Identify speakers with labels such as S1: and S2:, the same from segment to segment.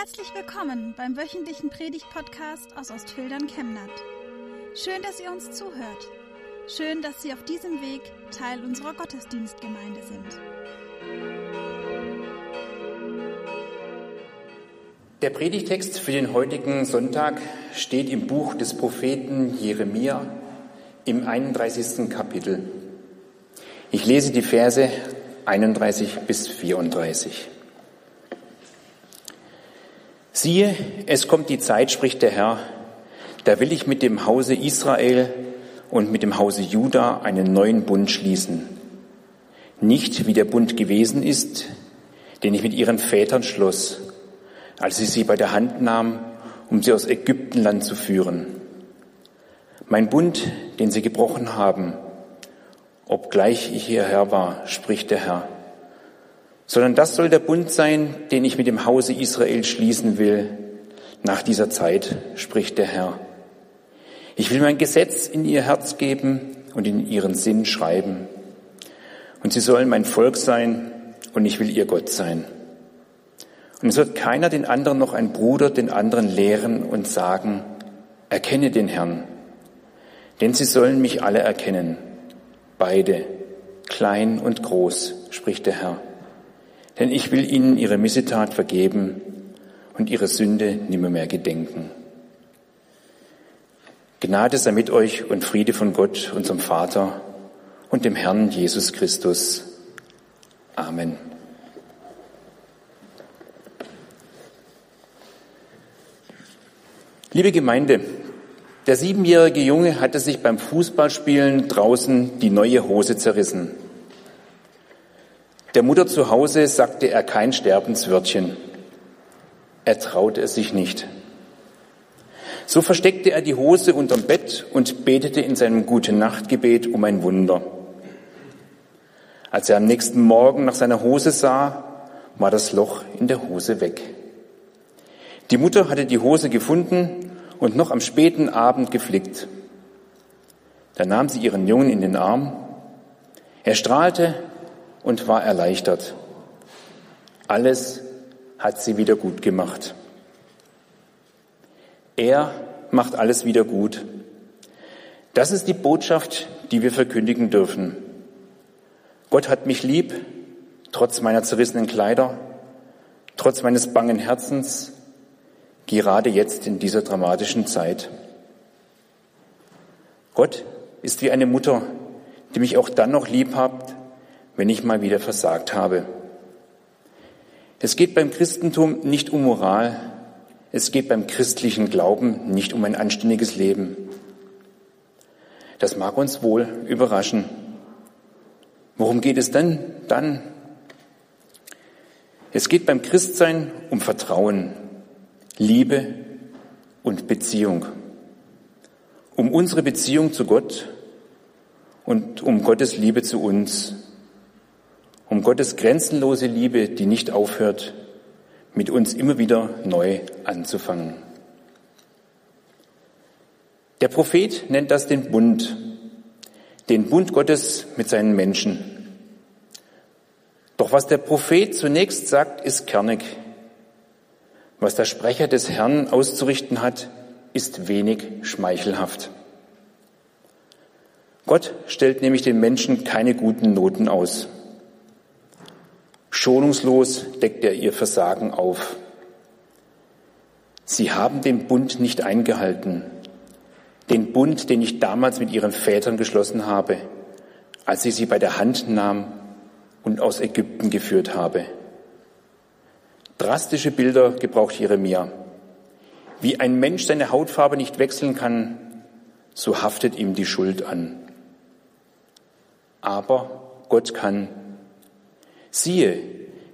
S1: Herzlich willkommen beim wöchentlichen Predigt-Podcast aus Ostfildern Chemnat. Schön, dass ihr uns zuhört. Schön, dass Sie auf diesem Weg Teil unserer Gottesdienstgemeinde sind.
S2: Der Predigtext für den heutigen Sonntag steht im Buch des Propheten Jeremia im 31. Kapitel. Ich lese die Verse 31 bis 34. Siehe, es kommt die Zeit, spricht der Herr, da will ich mit dem Hause Israel und mit dem Hause Juda einen neuen Bund schließen. Nicht wie der Bund gewesen ist, den ich mit ihren Vätern schloss, als ich sie bei der Hand nahm, um sie aus Ägyptenland zu führen. Mein Bund, den sie gebrochen haben, obgleich ich ihr Herr war, spricht der Herr sondern das soll der Bund sein, den ich mit dem Hause Israel schließen will nach dieser Zeit, spricht der Herr. Ich will mein Gesetz in ihr Herz geben und in ihren Sinn schreiben. Und sie sollen mein Volk sein und ich will ihr Gott sein. Und es wird keiner den anderen noch ein Bruder den anderen lehren und sagen, erkenne den Herrn. Denn sie sollen mich alle erkennen, beide, klein und groß, spricht der Herr denn ich will ihnen ihre Missetat vergeben und ihre Sünde nimmermehr gedenken. Gnade sei mit euch und Friede von Gott, unserem Vater und dem Herrn Jesus Christus. Amen. Liebe Gemeinde, der siebenjährige Junge hatte sich beim Fußballspielen draußen die neue Hose zerrissen. Der Mutter zu Hause sagte er kein Sterbenswörtchen. Er traute es sich nicht. So versteckte er die Hose unterm Bett und betete in seinem gute Nachtgebet um ein Wunder. Als er am nächsten Morgen nach seiner Hose sah, war das Loch in der Hose weg. Die Mutter hatte die Hose gefunden und noch am späten Abend geflickt. Da nahm sie ihren Jungen in den Arm. Er strahlte und war erleichtert. Alles hat sie wieder gut gemacht. Er macht alles wieder gut. Das ist die Botschaft, die wir verkündigen dürfen. Gott hat mich lieb, trotz meiner zerrissenen Kleider, trotz meines bangen Herzens, gerade jetzt in dieser dramatischen Zeit. Gott ist wie eine Mutter, die mich auch dann noch lieb hat, wenn ich mal wieder versagt habe. Es geht beim Christentum nicht um Moral, es geht beim christlichen Glauben nicht um ein anständiges Leben. Das mag uns wohl überraschen. Worum geht es denn dann? Es geht beim Christsein um Vertrauen, Liebe und Beziehung. Um unsere Beziehung zu Gott und um Gottes Liebe zu uns um Gottes grenzenlose Liebe, die nicht aufhört, mit uns immer wieder neu anzufangen. Der Prophet nennt das den Bund, den Bund Gottes mit seinen Menschen. Doch was der Prophet zunächst sagt, ist kernig. Was der Sprecher des Herrn auszurichten hat, ist wenig schmeichelhaft. Gott stellt nämlich den Menschen keine guten Noten aus. Schonungslos deckt er ihr Versagen auf. Sie haben den Bund nicht eingehalten, den Bund, den ich damals mit ihren Vätern geschlossen habe, als ich sie bei der Hand nahm und aus Ägypten geführt habe. Drastische Bilder gebraucht Jeremia. Wie ein Mensch seine Hautfarbe nicht wechseln kann, so haftet ihm die Schuld an. Aber Gott kann Siehe,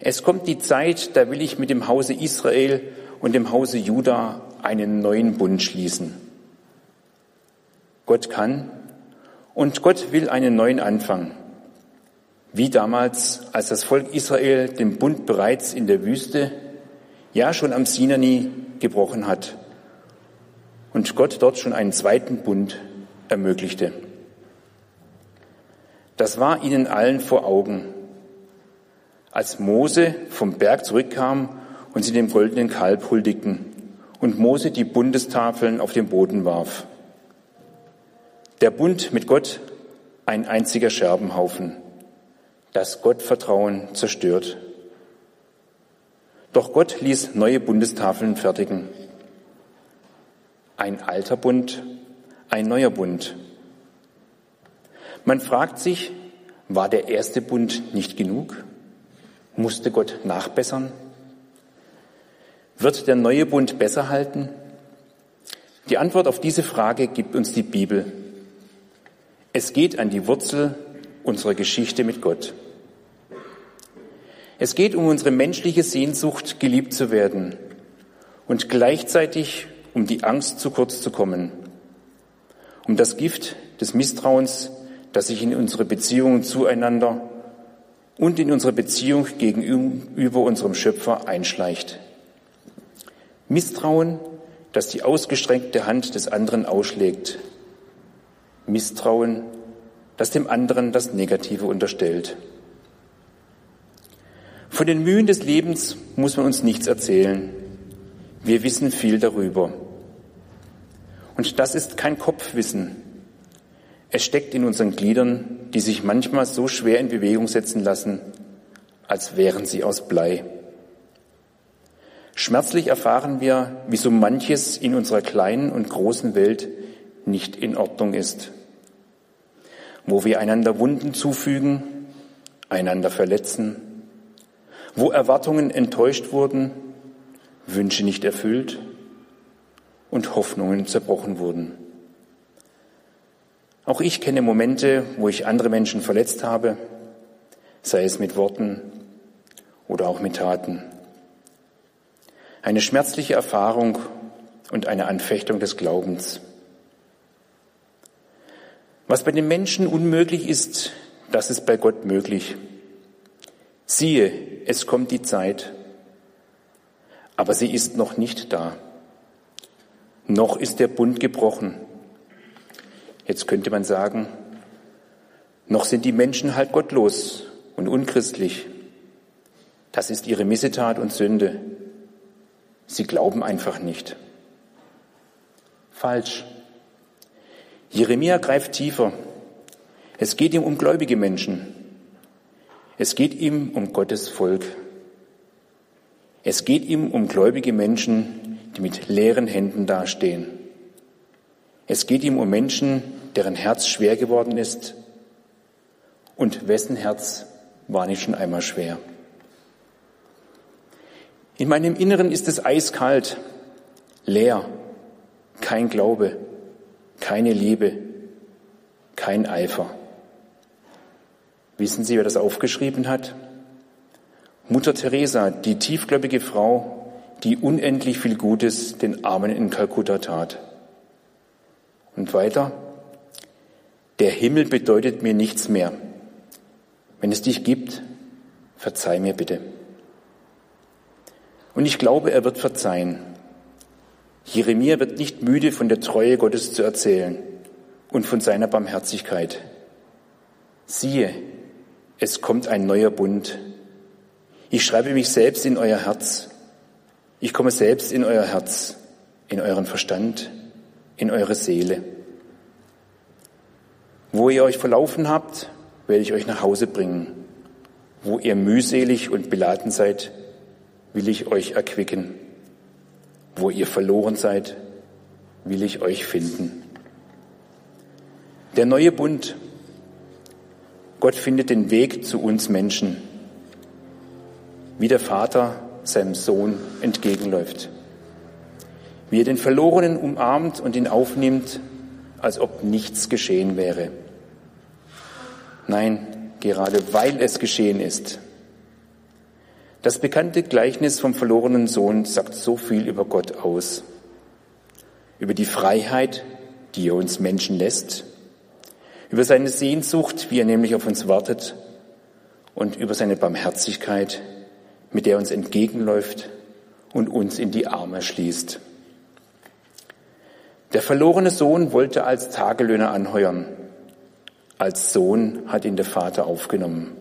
S2: es kommt die Zeit, da will ich mit dem Hause Israel und dem Hause Juda einen neuen Bund schließen. Gott kann und Gott will einen neuen Anfang. Wie damals, als das Volk Israel den Bund bereits in der Wüste, ja schon am Sinai gebrochen hat und Gott dort schon einen zweiten Bund ermöglichte. Das war ihnen allen vor Augen als Mose vom Berg zurückkam und sie dem goldenen Kalb huldigten und Mose die Bundestafeln auf den Boden warf. Der Bund mit Gott ein einziger Scherbenhaufen, das Gottvertrauen zerstört. Doch Gott ließ neue Bundestafeln fertigen. Ein alter Bund, ein neuer Bund. Man fragt sich, war der erste Bund nicht genug? Musste Gott nachbessern? Wird der neue Bund besser halten? Die Antwort auf diese Frage gibt uns die Bibel. Es geht an die Wurzel unserer Geschichte mit Gott. Es geht um unsere menschliche Sehnsucht, geliebt zu werden und gleichzeitig um die Angst, zu kurz zu kommen, um das Gift des Misstrauens, das sich in unsere Beziehungen zueinander und in unsere Beziehung gegenüber unserem Schöpfer einschleicht. Misstrauen, das die ausgestreckte Hand des anderen ausschlägt. Misstrauen, das dem anderen das Negative unterstellt. Von den Mühen des Lebens muss man uns nichts erzählen. Wir wissen viel darüber. Und das ist kein Kopfwissen, es steckt in unseren Gliedern, die sich manchmal so schwer in Bewegung setzen lassen, als wären sie aus Blei. Schmerzlich erfahren wir, wie so manches in unserer kleinen und großen Welt nicht in Ordnung ist, wo wir einander Wunden zufügen, einander verletzen, wo Erwartungen enttäuscht wurden, Wünsche nicht erfüllt und Hoffnungen zerbrochen wurden. Auch ich kenne Momente, wo ich andere Menschen verletzt habe, sei es mit Worten oder auch mit Taten. Eine schmerzliche Erfahrung und eine Anfechtung des Glaubens. Was bei den Menschen unmöglich ist, das ist bei Gott möglich. Siehe, es kommt die Zeit, aber sie ist noch nicht da. Noch ist der Bund gebrochen. Jetzt könnte man sagen, noch sind die Menschen halt gottlos und unchristlich. Das ist ihre Missetat und Sünde. Sie glauben einfach nicht. Falsch. Jeremia greift tiefer. Es geht ihm um gläubige Menschen. Es geht ihm um Gottes Volk. Es geht ihm um gläubige Menschen, die mit leeren Händen dastehen. Es geht ihm um Menschen, deren Herz schwer geworden ist. Und wessen Herz war nicht schon einmal schwer? In meinem Inneren ist es eiskalt, leer, kein Glaube, keine Liebe, kein Eifer. Wissen Sie, wer das aufgeschrieben hat? Mutter Teresa, die tiefgläubige Frau, die unendlich viel Gutes den Armen in Kalkutta tat. Und weiter, der Himmel bedeutet mir nichts mehr. Wenn es dich gibt, verzeih mir bitte. Und ich glaube, er wird verzeihen. Jeremia wird nicht müde, von der Treue Gottes zu erzählen und von seiner Barmherzigkeit. Siehe, es kommt ein neuer Bund. Ich schreibe mich selbst in euer Herz. Ich komme selbst in euer Herz, in euren Verstand, in eure Seele. Wo ihr euch verlaufen habt, werde ich euch nach Hause bringen. Wo ihr mühselig und beladen seid, will ich euch erquicken. Wo ihr verloren seid, will ich euch finden. Der neue Bund. Gott findet den Weg zu uns Menschen, wie der Vater seinem Sohn entgegenläuft wie er den Verlorenen umarmt und ihn aufnimmt, als ob nichts geschehen wäre. Nein, gerade weil es geschehen ist. Das bekannte Gleichnis vom verlorenen Sohn sagt so viel über Gott aus, über die Freiheit, die er uns Menschen lässt, über seine Sehnsucht, wie er nämlich auf uns wartet, und über seine Barmherzigkeit, mit der er uns entgegenläuft und uns in die Arme schließt. Der verlorene Sohn wollte als Tagelöhner anheuern. Als Sohn hat ihn der Vater aufgenommen.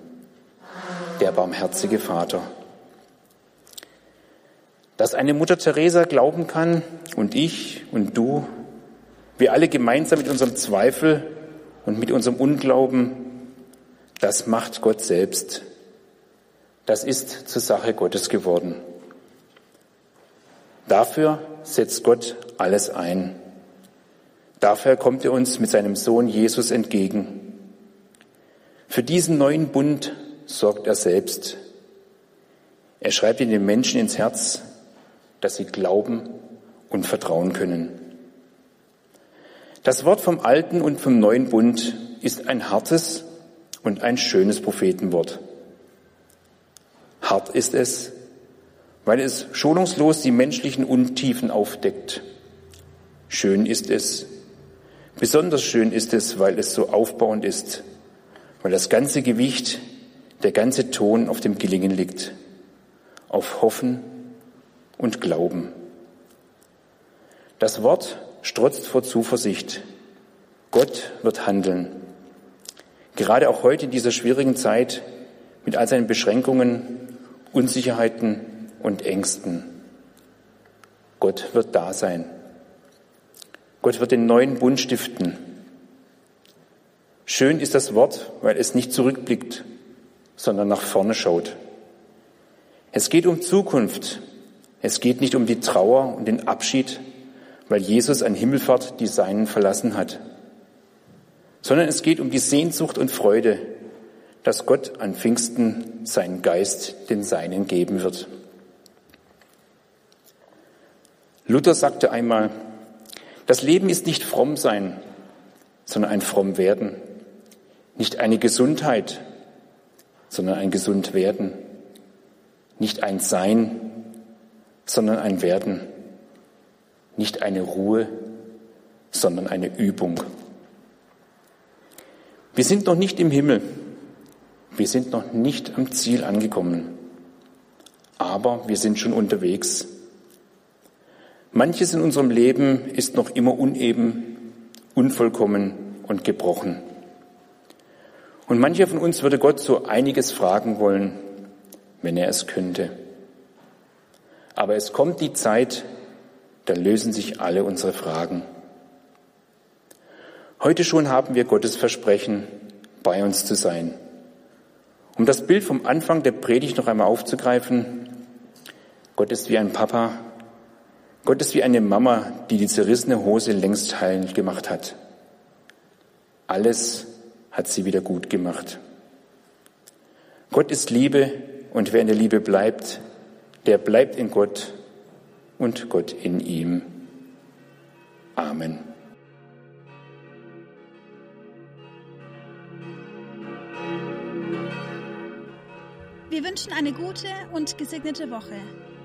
S2: Der barmherzige Vater. Dass eine Mutter Teresa glauben kann und ich und du, wir alle gemeinsam mit unserem Zweifel und mit unserem Unglauben, das macht Gott selbst. Das ist zur Sache Gottes geworden. Dafür setzt Gott alles ein. Dafür kommt er uns mit seinem Sohn Jesus entgegen. Für diesen neuen Bund sorgt er selbst. Er schreibt ihn den Menschen ins Herz, dass sie glauben und vertrauen können. Das Wort vom alten und vom neuen Bund ist ein hartes und ein schönes Prophetenwort. Hart ist es, weil es schonungslos die menschlichen Untiefen aufdeckt. Schön ist es, besonders schön ist es, weil es so aufbauend ist, weil das ganze Gewicht, der ganze Ton auf dem Gelingen liegt, auf Hoffen und Glauben. Das Wort strotzt vor Zuversicht. Gott wird handeln. Gerade auch heute in dieser schwierigen Zeit mit all seinen Beschränkungen, Unsicherheiten und Ängsten. Gott wird da sein. Gott wird den neuen Bund stiften. Schön ist das Wort, weil es nicht zurückblickt, sondern nach vorne schaut. Es geht um Zukunft. Es geht nicht um die Trauer und den Abschied, weil Jesus an Himmelfahrt die Seinen verlassen hat, sondern es geht um die Sehnsucht und Freude, dass Gott an Pfingsten seinen Geist den Seinen geben wird. Luther sagte einmal, das Leben ist nicht fromm sein, sondern ein fromm werden. Nicht eine Gesundheit, sondern ein gesund werden. Nicht ein Sein, sondern ein Werden. Nicht eine Ruhe, sondern eine Übung. Wir sind noch nicht im Himmel. Wir sind noch nicht am Ziel angekommen. Aber wir sind schon unterwegs. Manches in unserem Leben ist noch immer uneben, unvollkommen und gebrochen. Und mancher von uns würde Gott so einiges fragen wollen, wenn er es könnte. Aber es kommt die Zeit, da lösen sich alle unsere Fragen. Heute schon haben wir Gottes Versprechen, bei uns zu sein. Um das Bild vom Anfang der Predigt noch einmal aufzugreifen, Gott ist wie ein Papa, Gott ist wie eine Mama, die die zerrissene Hose längst heil gemacht hat. Alles hat sie wieder gut gemacht. Gott ist Liebe und wer in der Liebe bleibt, der bleibt in Gott und Gott in ihm. Amen.
S1: Wir wünschen eine gute und gesegnete Woche